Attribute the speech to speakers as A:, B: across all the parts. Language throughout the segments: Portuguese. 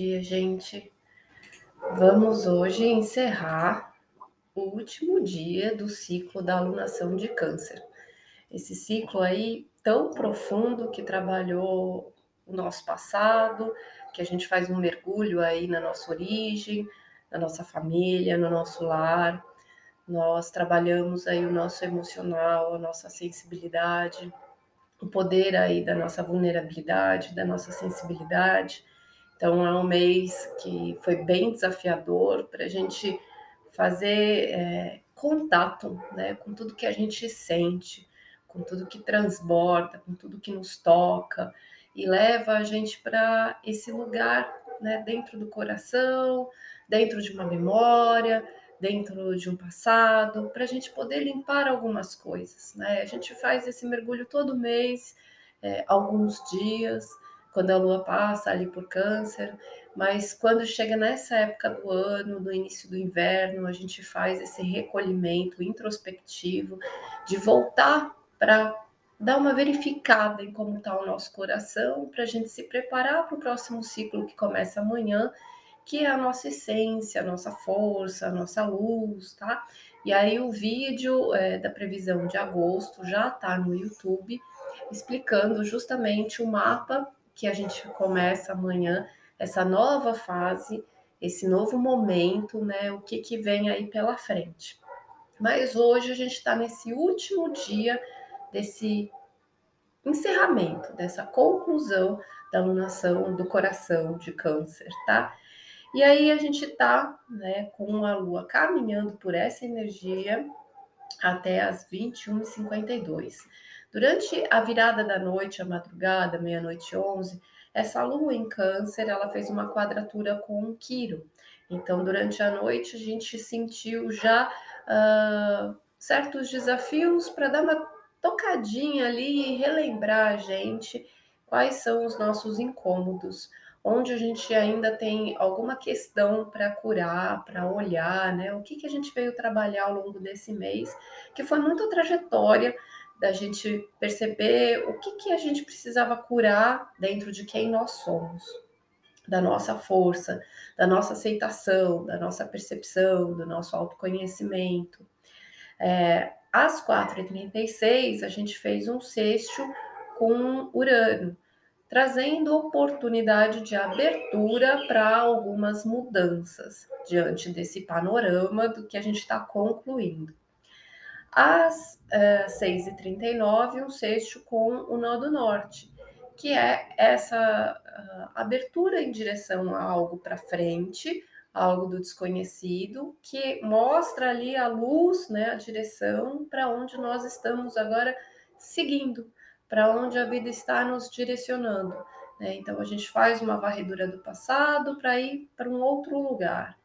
A: dia, gente. Vamos hoje encerrar o último dia do ciclo da alunação de câncer. Esse ciclo aí tão profundo que trabalhou o nosso passado, que a gente faz um mergulho aí na nossa origem, na nossa família, no nosso lar. Nós trabalhamos aí o nosso emocional, a nossa sensibilidade, o poder aí da nossa vulnerabilidade, da nossa sensibilidade. Então é um mês que foi bem desafiador para a gente fazer é, contato né, com tudo que a gente sente, com tudo que transborda, com tudo que nos toca e leva a gente para esse lugar né, dentro do coração, dentro de uma memória, dentro de um passado, para a gente poder limpar algumas coisas. Né? A gente faz esse mergulho todo mês, é, alguns dias, quando a lua passa ali por câncer, mas quando chega nessa época do ano, no início do inverno, a gente faz esse recolhimento introspectivo de voltar para dar uma verificada em como está o nosso coração, para a gente se preparar para o próximo ciclo que começa amanhã que é a nossa essência, a nossa força, a nossa luz, tá? E aí o vídeo é, da previsão de agosto já está no YouTube, explicando justamente o mapa que a gente começa amanhã, essa nova fase, esse novo momento, né? O que, que vem aí pela frente. Mas hoje a gente está nesse último dia desse encerramento, dessa conclusão da alunação do coração de câncer, tá? E aí a gente tá, né, com a Lua caminhando por essa energia até as 21h52. Durante a virada da noite, a madrugada, meia-noite 11, essa Lua em Câncer, ela fez uma quadratura com o Quiro. Então, durante a noite, a gente sentiu já uh, certos desafios para dar uma tocadinha ali e relembrar a gente quais são os nossos incômodos onde a gente ainda tem alguma questão para curar, para olhar, né? O que, que a gente veio trabalhar ao longo desse mês, que foi muito trajetória da gente perceber o que, que a gente precisava curar dentro de quem nós somos, da nossa força, da nossa aceitação, da nossa percepção, do nosso autoconhecimento. É, às 4h36, a gente fez um sexto com Urano trazendo oportunidade de abertura para algumas mudanças diante desse panorama do que a gente está concluindo. Às uh, 6h39, um sexto com o nó do norte, que é essa uh, abertura em direção a algo para frente, algo do desconhecido, que mostra ali a luz, né, a direção para onde nós estamos agora seguindo para onde a vida está nos direcionando. Né? Então a gente faz uma varredura do passado para ir para um outro lugar.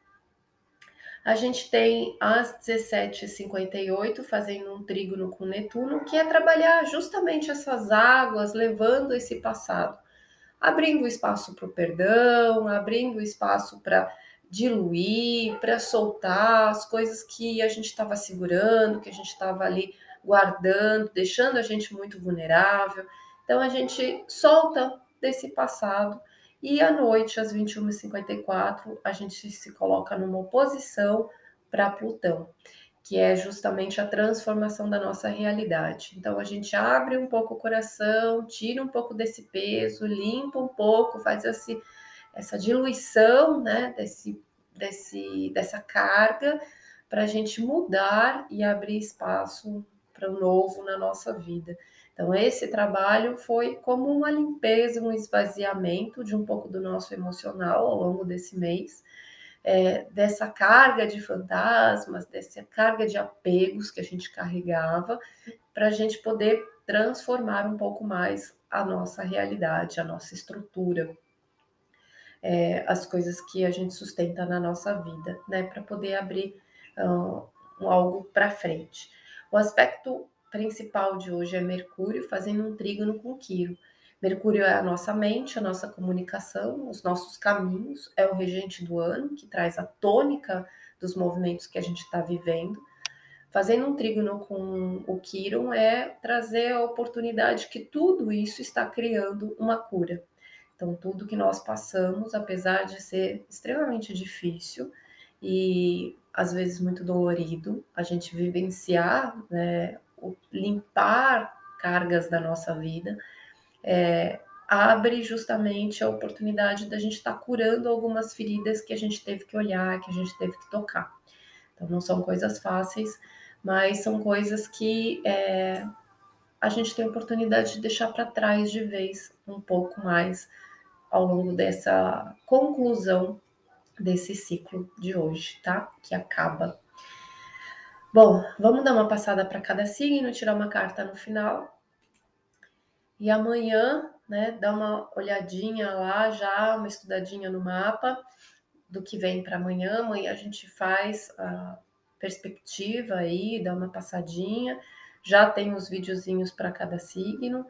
A: A gente tem às 17h58 fazendo um trígono com Netuno, que é trabalhar justamente essas águas, levando esse passado, abrindo espaço para o perdão, abrindo espaço para diluir, para soltar as coisas que a gente estava segurando, que a gente estava ali guardando, deixando a gente muito vulnerável. Então a gente solta desse passado e à noite, às 21h54, a gente se coloca numa oposição para Plutão, que é justamente a transformação da nossa realidade. Então a gente abre um pouco o coração, tira um pouco desse peso, limpa um pouco, faz esse, essa diluição né, desse, desse, dessa carga para a gente mudar e abrir espaço para o novo na nossa vida. Então, esse trabalho foi como uma limpeza, um esvaziamento de um pouco do nosso emocional ao longo desse mês, é, dessa carga de fantasmas, dessa carga de apegos que a gente carregava, para a gente poder transformar um pouco mais a nossa realidade, a nossa estrutura, é, as coisas que a gente sustenta na nossa vida, né, para poder abrir algo para frente. O aspecto principal de hoje é Mercúrio fazendo um trígono com Quiro. Mercúrio é a nossa mente, a nossa comunicação, os nossos caminhos, é o regente do ano, que traz a tônica dos movimentos que a gente está vivendo. Fazendo um trígono com o Quiron é trazer a oportunidade que tudo isso está criando uma cura. Então, tudo que nós passamos, apesar de ser extremamente difícil e às vezes muito dolorido, a gente vivenciar, né, limpar cargas da nossa vida, é, abre justamente a oportunidade da gente estar tá curando algumas feridas que a gente teve que olhar, que a gente teve que tocar. Então, não são coisas fáceis, mas são coisas que é, a gente tem a oportunidade de deixar para trás de vez um pouco mais ao longo dessa conclusão desse ciclo de hoje, tá? Que acaba. Bom, vamos dar uma passada para cada signo, tirar uma carta no final. E amanhã, né, dar uma olhadinha lá já, uma estudadinha no mapa do que vem para amanhã. Amanhã a gente faz a perspectiva aí, dá uma passadinha. Já tem os videozinhos para cada signo.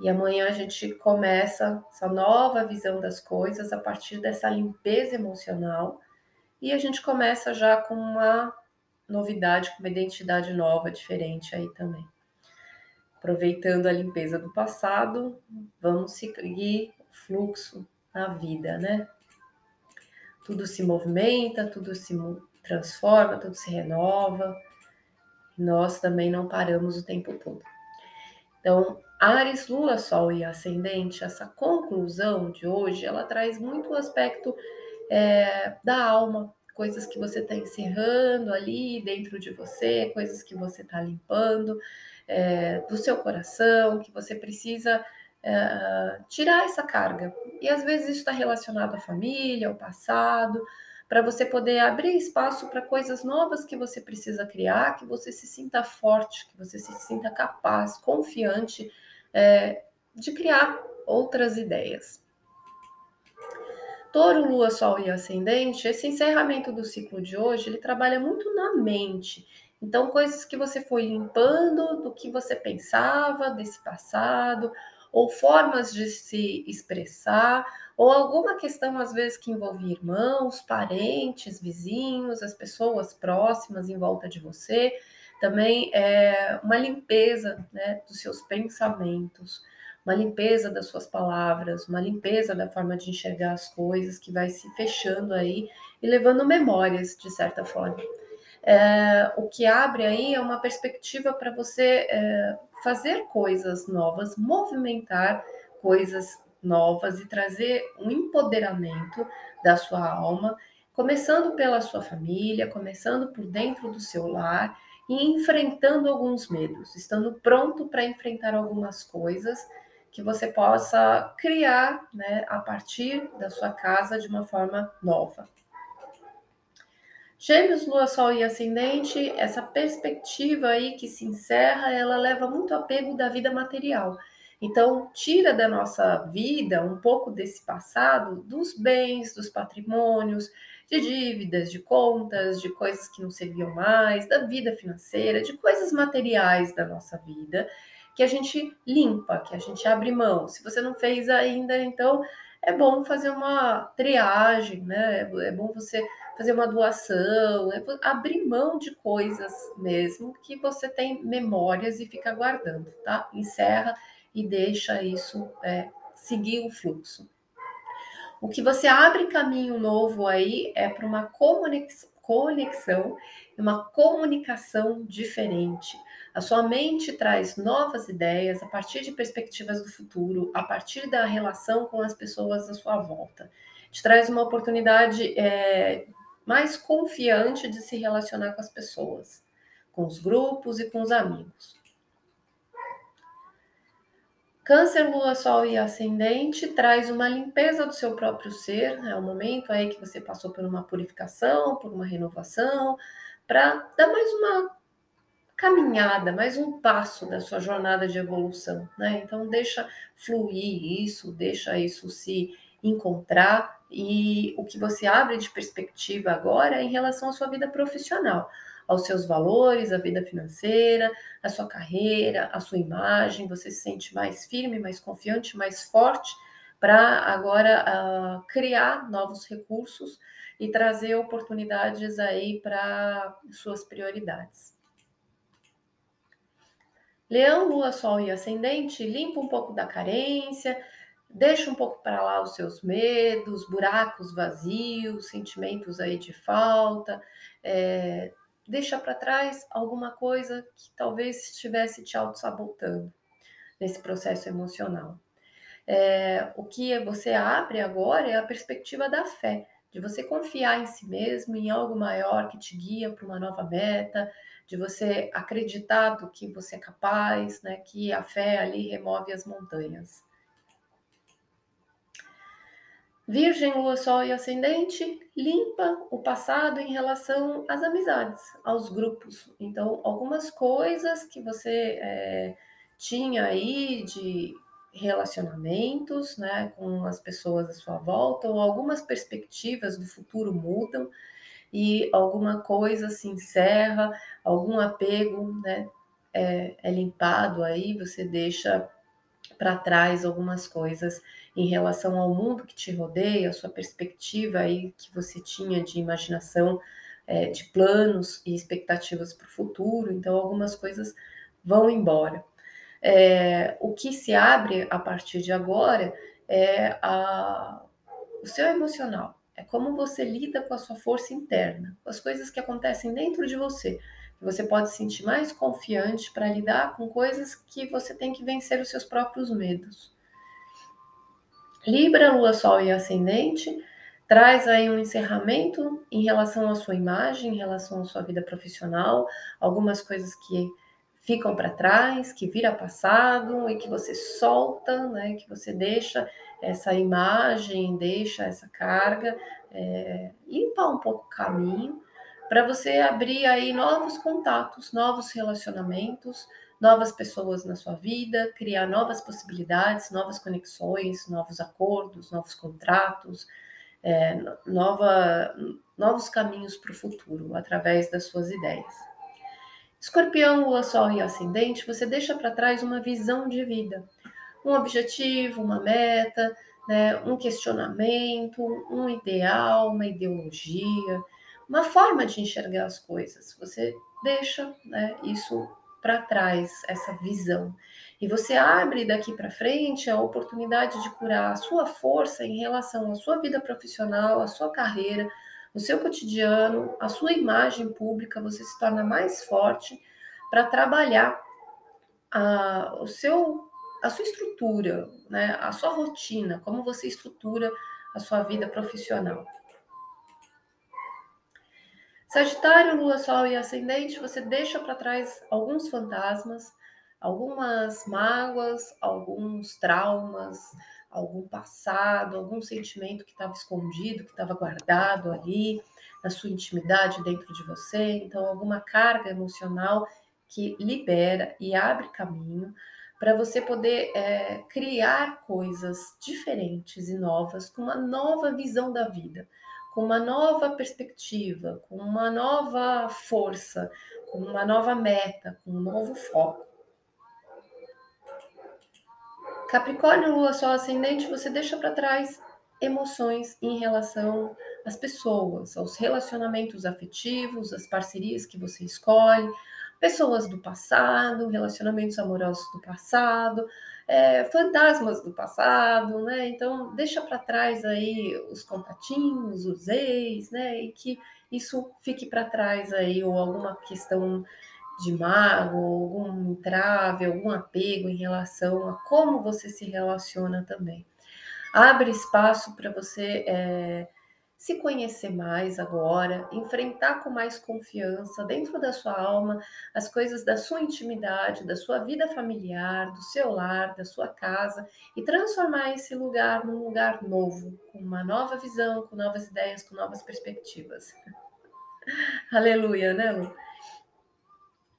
A: E amanhã a gente começa essa nova visão das coisas a partir dessa limpeza emocional. E a gente começa já com uma novidade, com uma identidade nova, diferente aí também. Aproveitando a limpeza do passado, vamos seguir o fluxo na vida, né? Tudo se movimenta, tudo se transforma, tudo se renova. Nós também não paramos o tempo todo. Então, Ares, Lua, Sol e Ascendente, essa conclusão de hoje, ela traz muito o aspecto é, da alma, coisas que você está encerrando ali dentro de você, coisas que você está limpando é, do seu coração, que você precisa é, tirar essa carga. E às vezes isso está relacionado à família, ao passado, para você poder abrir espaço para coisas novas que você precisa criar, que você se sinta forte, que você se sinta capaz, confiante é, de criar outras ideias. Touro, Lua, Sol e Ascendente, esse encerramento do ciclo de hoje, ele trabalha muito na mente. Então, coisas que você foi limpando do que você pensava desse passado, ou formas de se expressar, ou alguma questão, às vezes, que envolve irmãos, parentes, vizinhos, as pessoas próximas em volta de você, também é uma limpeza né, dos seus pensamentos, uma limpeza das suas palavras, uma limpeza da forma de enxergar as coisas que vai se fechando aí e levando memórias, de certa forma. É, o que abre aí é uma perspectiva para você é, fazer coisas novas, movimentar coisas novas e trazer um empoderamento da sua alma, começando pela sua família, começando por dentro do seu lar e enfrentando alguns medos, estando pronto para enfrentar algumas coisas que você possa criar né, a partir da sua casa de uma forma nova. Gêmeos, Lua, Sol e Ascendente, essa perspectiva aí que se encerra, ela leva muito apego da vida material. Então, tira da nossa vida um pouco desse passado, dos bens, dos patrimônios, de dívidas, de contas, de coisas que não serviam mais, da vida financeira, de coisas materiais da nossa vida, que a gente limpa, que a gente abre mão. Se você não fez ainda, então é bom fazer uma triagem, né? É bom você fazer uma doação, é abrir mão de coisas mesmo que você tem memórias e fica guardando, tá? Encerra e deixa isso é, seguir o fluxo. O que você abre caminho novo aí é para uma conexão uma comunicação diferente. A sua mente traz novas ideias a partir de perspectivas do futuro, a partir da relação com as pessoas à sua volta. Te traz uma oportunidade é, mais confiante de se relacionar com as pessoas, com os grupos e com os amigos. Câncer, Lua, Sol e Ascendente traz uma limpeza do seu próprio ser, é o momento aí que você passou por uma purificação, por uma renovação, para dar mais uma caminhada, mais um passo da sua jornada de evolução, né? Então deixa fluir isso, deixa isso se encontrar e o que você abre de perspectiva agora é em relação à sua vida profissional aos seus valores, à vida financeira, à sua carreira, à sua imagem. Você se sente mais firme, mais confiante, mais forte para agora uh, criar novos recursos e trazer oportunidades aí para suas prioridades. Leão, Lua, Sol e Ascendente limpa um pouco da carência, deixa um pouco para lá os seus medos, buracos vazios, sentimentos aí de falta, é, deixa para trás alguma coisa que talvez estivesse te auto-sabotando nesse processo emocional. É, o que você abre agora é a perspectiva da fé, de você confiar em si mesmo, em algo maior que te guia para uma nova meta, de você acreditar do que você é capaz, né? Que a fé ali remove as montanhas. Virgem, Lua, Sol e Ascendente limpa o passado em relação às amizades, aos grupos. Então, algumas coisas que você é, tinha aí de relacionamentos, né, com as pessoas à sua volta, ou algumas perspectivas do futuro mudam e alguma coisa se encerra, algum apego, né, é, é limpado aí, você deixa para trás algumas coisas em relação ao mundo que te rodeia, a sua perspectiva aí que você tinha de imaginação, é, de planos e expectativas para o futuro. Então, algumas coisas vão embora. É, o que se abre a partir de agora é a, o seu emocional. É como você lida com a sua força interna, com as coisas que acontecem dentro de você. Você pode se sentir mais confiante para lidar com coisas que você tem que vencer os seus próprios medos. Libra, Lua, Sol e Ascendente traz aí um encerramento em relação à sua imagem, em relação à sua vida profissional, algumas coisas que ficam para trás, que vira passado e que você solta, né, que você deixa essa imagem, deixa essa carga, é, limpar um pouco o caminho para você abrir aí novos contatos, novos relacionamentos, novas pessoas na sua vida, criar novas possibilidades, novas conexões, novos acordos, novos contratos, é, nova, novos caminhos para o futuro através das suas ideias. Escorpião, Lua, Sol e Ascendente, você deixa para trás uma visão de vida, um objetivo, uma meta, né, um questionamento, um ideal, uma ideologia, uma forma de enxergar as coisas. Você deixa né, isso para trás essa visão. E você abre daqui para frente a oportunidade de curar a sua força em relação à sua vida profissional, à sua carreira, o seu cotidiano, a sua imagem pública, você se torna mais forte para trabalhar a, o seu, a sua estrutura, né, a sua rotina, como você estrutura a sua vida profissional. Sagitário, Lua, Sol e Ascendente, você deixa para trás alguns fantasmas, algumas mágoas, alguns traumas, algum passado, algum sentimento que estava escondido, que estava guardado ali na sua intimidade dentro de você. Então, alguma carga emocional que libera e abre caminho para você poder é, criar coisas diferentes e novas, com uma nova visão da vida com uma nova perspectiva, com uma nova força, com uma nova meta, com um novo foco. Capricórnio, Lua, Sol, Ascendente, você deixa para trás emoções em relação às pessoas, aos relacionamentos afetivos, às parcerias que você escolhe, pessoas do passado, relacionamentos amorosos do passado, é, fantasmas do passado, né? Então deixa para trás aí os contatinhos, os ex, né? E que isso fique para trás aí ou alguma questão de mago, algum entrave, algum apego em relação a como você se relaciona também. Abre espaço para você é, se conhecer mais agora, enfrentar com mais confiança dentro da sua alma as coisas da sua intimidade, da sua vida familiar, do seu lar, da sua casa e transformar esse lugar num lugar novo, com uma nova visão, com novas ideias, com novas perspectivas. Aleluia, né, Lu?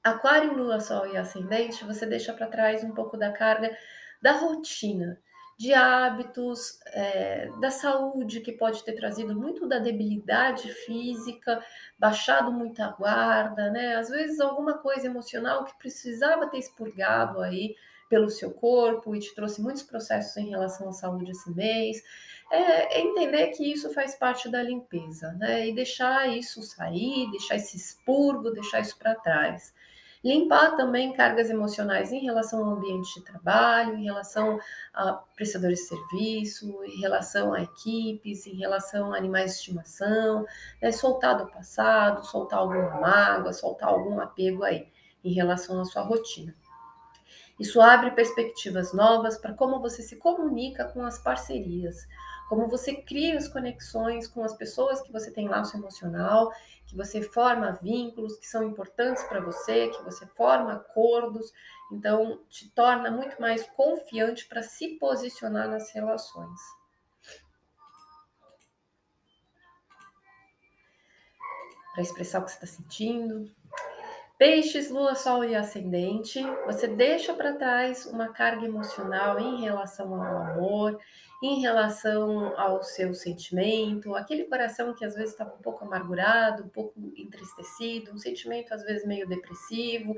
A: Aquário, Lua, Sol e Ascendente, você deixa para trás um pouco da carga da rotina de hábitos, é, da saúde, que pode ter trazido muito da debilidade física, baixado muita guarda, né? Às vezes alguma coisa emocional que precisava ter expurgado aí pelo seu corpo e te trouxe muitos processos em relação à saúde esse mês. É, é entender que isso faz parte da limpeza, né? E deixar isso sair, deixar esse expurgo, deixar isso para trás. Limpar também cargas emocionais em relação ao ambiente de trabalho, em relação a prestadores de serviço, em relação a equipes, em relação a animais de estimação, né? soltar do passado, soltar alguma mágoa, soltar algum apego aí em relação à sua rotina. Isso abre perspectivas novas para como você se comunica com as parcerias, como você cria as conexões com as pessoas que você tem laço emocional, que você forma vínculos que são importantes para você, que você forma acordos, então te torna muito mais confiante para se posicionar nas relações. Para expressar o que você está sentindo, Peixes, lua, sol e ascendente, você deixa para trás uma carga emocional em relação ao amor, em relação ao seu sentimento, aquele coração que às vezes estava um pouco amargurado, um pouco entristecido, um sentimento às vezes meio depressivo,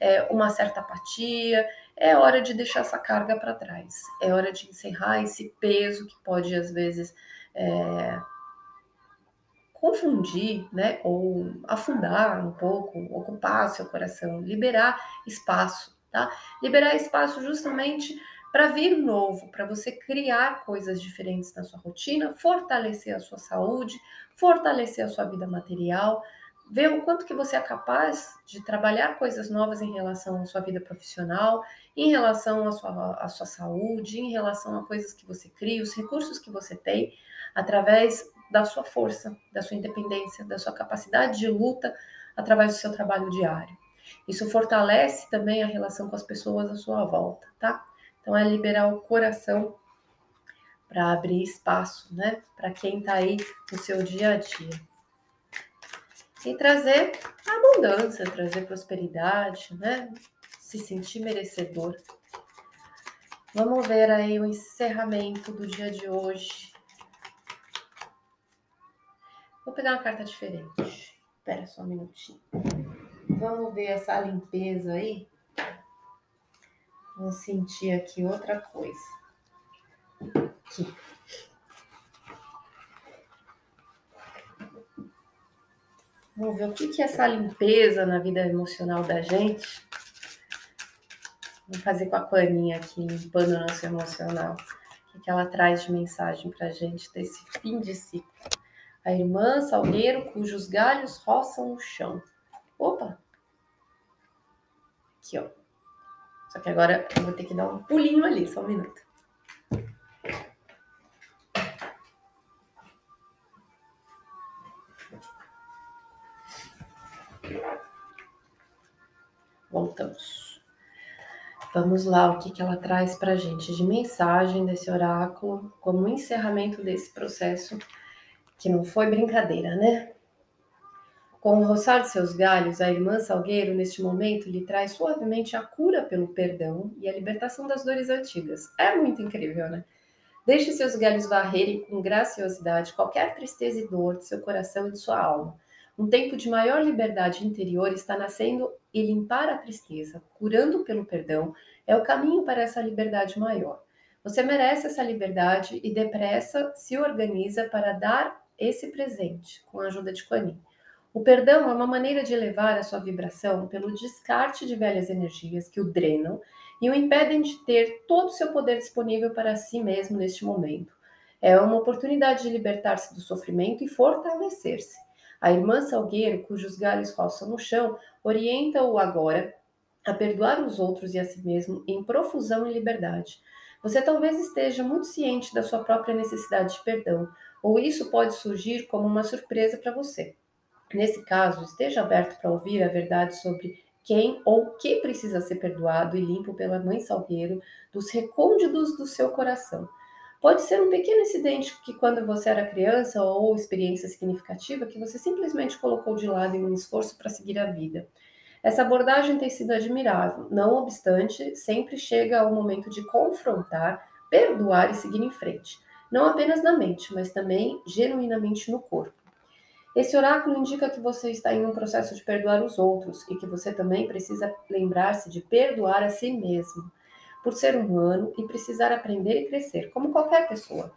A: é, uma certa apatia. É hora de deixar essa carga para trás, é hora de encerrar esse peso que pode às vezes. É, confundir, né, ou afundar um pouco, ocupar seu coração, liberar espaço, tá? Liberar espaço justamente para vir novo, para você criar coisas diferentes na sua rotina, fortalecer a sua saúde, fortalecer a sua vida material, ver o quanto que você é capaz de trabalhar coisas novas em relação à sua vida profissional, em relação à sua, à sua saúde, em relação a coisas que você cria, os recursos que você tem, através da sua força, da sua independência, da sua capacidade de luta através do seu trabalho diário. Isso fortalece também a relação com as pessoas à sua volta, tá? Então é liberar o coração para abrir espaço, né, para quem está aí no seu dia a dia. E trazer abundância, trazer prosperidade, né? Se sentir merecedor. Vamos ver aí o encerramento do dia de hoje. Vou pegar uma carta diferente. Espera só um minutinho. Vamos ver essa limpeza aí. Vou sentir aqui outra coisa. Aqui. Vamos ver o que, que é essa limpeza na vida emocional da gente. Vou fazer com a paninha aqui, limpando o nosso emocional. O que, ela traz de mensagem pra gente desse fim de ciclo a irmã Salgueiro, cujos galhos roçam o chão. Opa! Aqui, ó. Só que agora eu vou ter que dar um pulinho ali, só um minuto. Voltamos. Vamos lá, o que, que ela traz para gente de mensagem desse oráculo como encerramento desse processo que não foi brincadeira, né? Com o roçar de seus galhos, a irmã Salgueiro, neste momento, lhe traz suavemente a cura pelo perdão e a libertação das dores antigas. É muito incrível, né? Deixe seus galhos varrerem com graciosidade qualquer tristeza e dor de seu coração e de sua alma. Um tempo de maior liberdade interior está nascendo e limpar a tristeza, curando pelo perdão, é o caminho para essa liberdade maior. Você merece essa liberdade e depressa se organiza para dar esse presente com a ajuda de Kuan O perdão é uma maneira de elevar a sua vibração pelo descarte de velhas energias que o drenam e o impedem de ter todo o seu poder disponível para si mesmo neste momento. É uma oportunidade de libertar-se do sofrimento e fortalecer-se. A irmã Salgueiro, cujos galhos roçam no chão, orienta-o agora a perdoar os outros e a si mesmo em profusão e liberdade. Você talvez esteja muito ciente da sua própria necessidade de perdão, ou isso pode surgir como uma surpresa para você. Nesse caso, esteja aberto para ouvir a verdade sobre quem ou que precisa ser perdoado e limpo pela Mãe Salgueiro dos recônditos do seu coração. Pode ser um pequeno incidente que, quando você era criança, ou experiência significativa que você simplesmente colocou de lado em um esforço para seguir a vida. Essa abordagem tem sido admirável, não obstante, sempre chega ao momento de confrontar, perdoar e seguir em frente não apenas na mente, mas também genuinamente no corpo. Esse oráculo indica que você está em um processo de perdoar os outros e que você também precisa lembrar-se de perdoar a si mesmo, por ser humano e precisar aprender e crescer, como qualquer pessoa.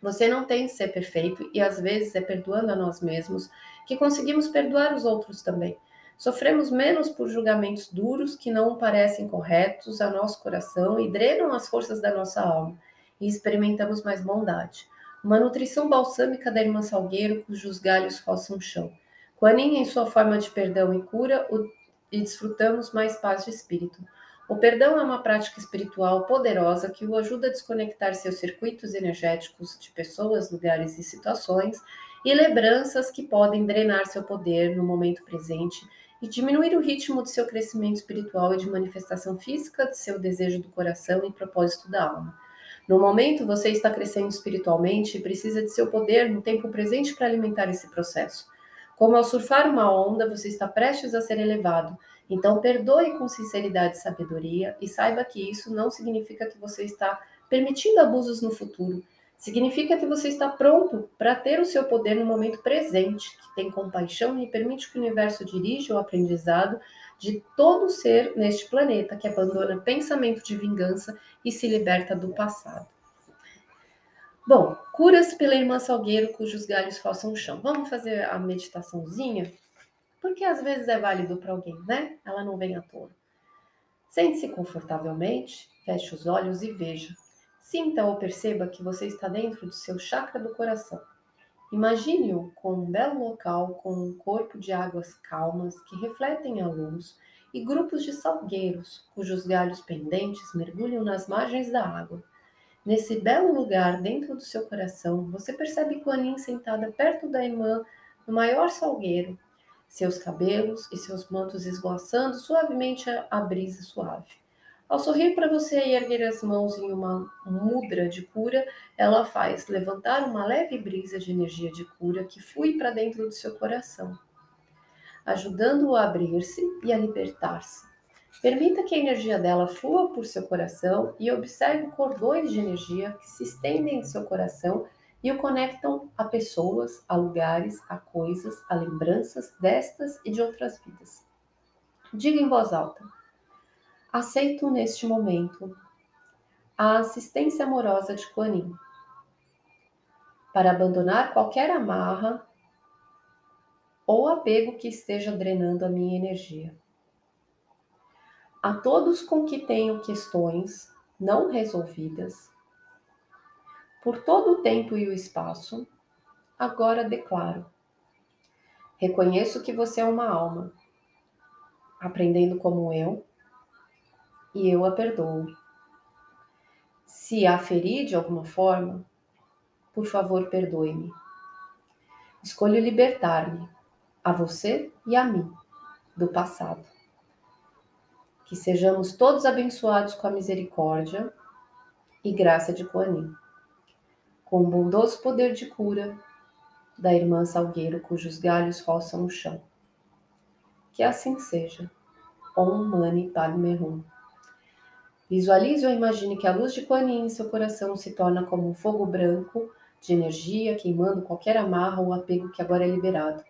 A: Você não tem que ser perfeito e às vezes é perdoando a nós mesmos que conseguimos perdoar os outros também. Sofremos menos por julgamentos duros que não parecem corretos ao nosso coração e drenam as forças da nossa alma, e experimentamos mais bondade. Uma nutrição balsâmica da irmã Salgueiro, cujos galhos roçam o chão. Quanin, em sua forma de perdão e cura, o, e desfrutamos mais paz de espírito. O perdão é uma prática espiritual poderosa que o ajuda a desconectar seus circuitos energéticos de pessoas, lugares e situações e lembranças que podem drenar seu poder no momento presente e diminuir o ritmo de seu crescimento espiritual e de manifestação física de seu desejo do coração e propósito da alma. No momento, você está crescendo espiritualmente e precisa de seu poder no tempo presente para alimentar esse processo. Como ao surfar uma onda, você está prestes a ser elevado. Então, perdoe com sinceridade e sabedoria e saiba que isso não significa que você está permitindo abusos no futuro. Significa que você está pronto para ter o seu poder no momento presente, que tem compaixão e permite que o universo dirija o aprendizado de todo ser neste planeta que abandona pensamento de vingança e se liberta do passado. Bom, curas pela irmã Salgueiro cujos galhos roçam o chão. Vamos fazer a meditaçãozinha? Porque às vezes é válido para alguém, né? Ela não vem à toa. Sente-se confortavelmente, feche os olhos e veja Sinta ou perceba que você está dentro do seu chakra do coração. Imagine-o com um belo local com um corpo de águas calmas que refletem a luz e grupos de salgueiros cujos galhos pendentes mergulham nas margens da água. Nesse belo lugar dentro do seu coração, você percebe Kuan sentada perto da irmã no maior salgueiro, seus cabelos e seus mantos esvoaçando suavemente a brisa suave. Ao sorrir para você e erguer as mãos em uma mudra de cura, ela faz levantar uma leve brisa de energia de cura que flui para dentro do seu coração, ajudando-o a abrir-se e a libertar-se. Permita que a energia dela flua por seu coração e observe cordões de energia que se estendem em seu coração e o conectam a pessoas, a lugares, a coisas, a lembranças destas e de outras vidas. Diga em voz alta: Aceito neste momento a assistência amorosa de Kuan para abandonar qualquer amarra ou apego que esteja drenando a minha energia. A todos com que tenho questões não resolvidas, por todo o tempo e o espaço, agora declaro: reconheço que você é uma alma, aprendendo como eu e eu a perdoo. Se a feri de alguma forma, por favor, perdoe-me. Escolho libertar-me, a você e a mim, do passado. Que sejamos todos abençoados com a misericórdia e graça de Coanim, com o bondoso poder de cura da irmã Salgueiro, cujos galhos roçam o chão. Que assim seja. Om Mani Padme Hum. Visualize ou imagine que a luz de Kuan Yin em seu coração se torna como um fogo branco de energia queimando qualquer amarra ou apego que agora é liberado.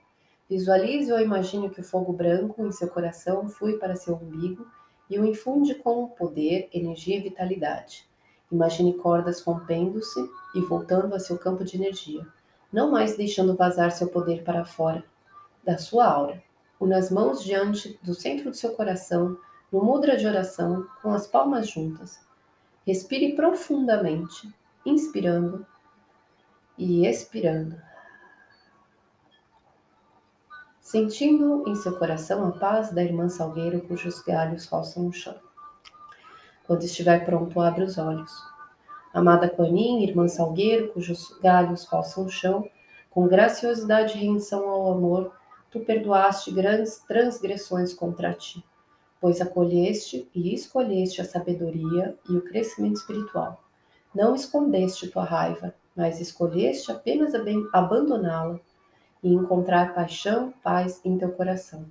A: Visualize ou imagine que o fogo branco em seu coração flui para seu umbigo e o infunde com poder, energia e vitalidade. Imagine cordas rompendo-se e voltando a seu campo de energia, não mais deixando vazar seu poder para fora da sua aura. Una as mãos diante do centro do seu coração no mudra de oração, com as palmas juntas. Respire profundamente, inspirando e expirando. Sentindo em seu coração a paz da irmã Salgueiro, cujos galhos roçam o chão. Quando estiver pronto, abre os olhos. Amada Conin, irmã Salgueiro, cujos galhos roçam o chão, com graciosidade e rendição ao amor, tu perdoaste grandes transgressões contra ti pois acolheste e escolheste a sabedoria e o crescimento espiritual. Não escondeste tua raiva, mas escolheste apenas abandoná-la e encontrar paixão, paz em teu coração.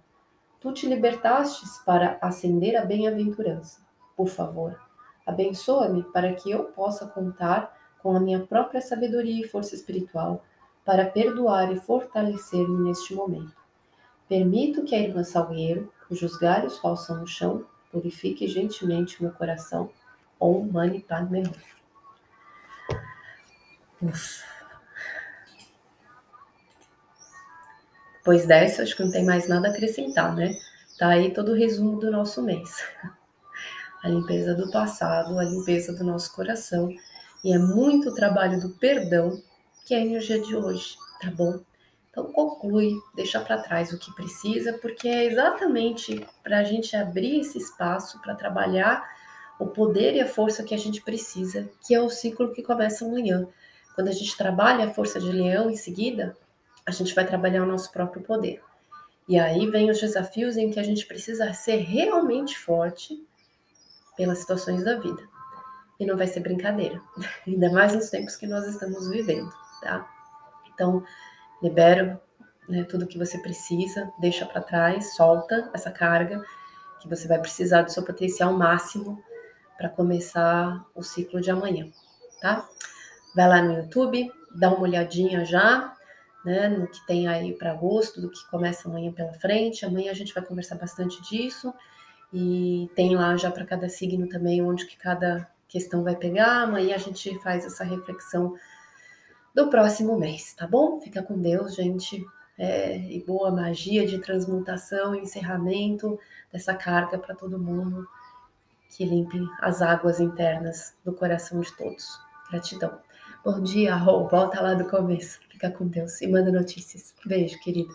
A: Tu te libertastes para ascender a bem-aventurança. Por favor, abençoa-me para que eu possa contar com a minha própria sabedoria e força espiritual para perdoar e fortalecer-me neste momento. Permito que a irmã Salgueiro cujos galhos roçam no chão, purifique gentilmente meu coração. Om Mani Padme Hum. Depois dessa, acho que não tem mais nada a acrescentar, né? Tá aí todo o resumo do nosso mês. A limpeza do passado, a limpeza do nosso coração. E é muito trabalho do perdão que é a energia de hoje, tá bom? Então conclui, deixa para trás o que precisa, porque é exatamente para a gente abrir esse espaço para trabalhar o poder e a força que a gente precisa, que é o ciclo que começa amanhã. Quando a gente trabalha a força de leão em seguida, a gente vai trabalhar o nosso próprio poder. E aí vem os desafios em que a gente precisa ser realmente forte pelas situações da vida. E não vai ser brincadeira, ainda mais nos tempos que nós estamos vivendo, tá? Então, libera né, tudo que você precisa, deixa para trás, solta essa carga que você vai precisar do seu potencial máximo para começar o ciclo de amanhã, tá? Vai lá no YouTube, dá uma olhadinha já, né, no que tem aí para agosto, do que começa amanhã pela frente. Amanhã a gente vai conversar bastante disso e tem lá já para cada signo também onde que cada questão vai pegar. Amanhã a gente faz essa reflexão do próximo mês, tá bom? Fica com Deus, gente. É, e boa magia de transmutação encerramento dessa carga para todo mundo que limpe as águas internas do coração de todos. Gratidão. Bom dia, Rô. Volta lá do começo. Fica com Deus e manda notícias. Beijo, querida.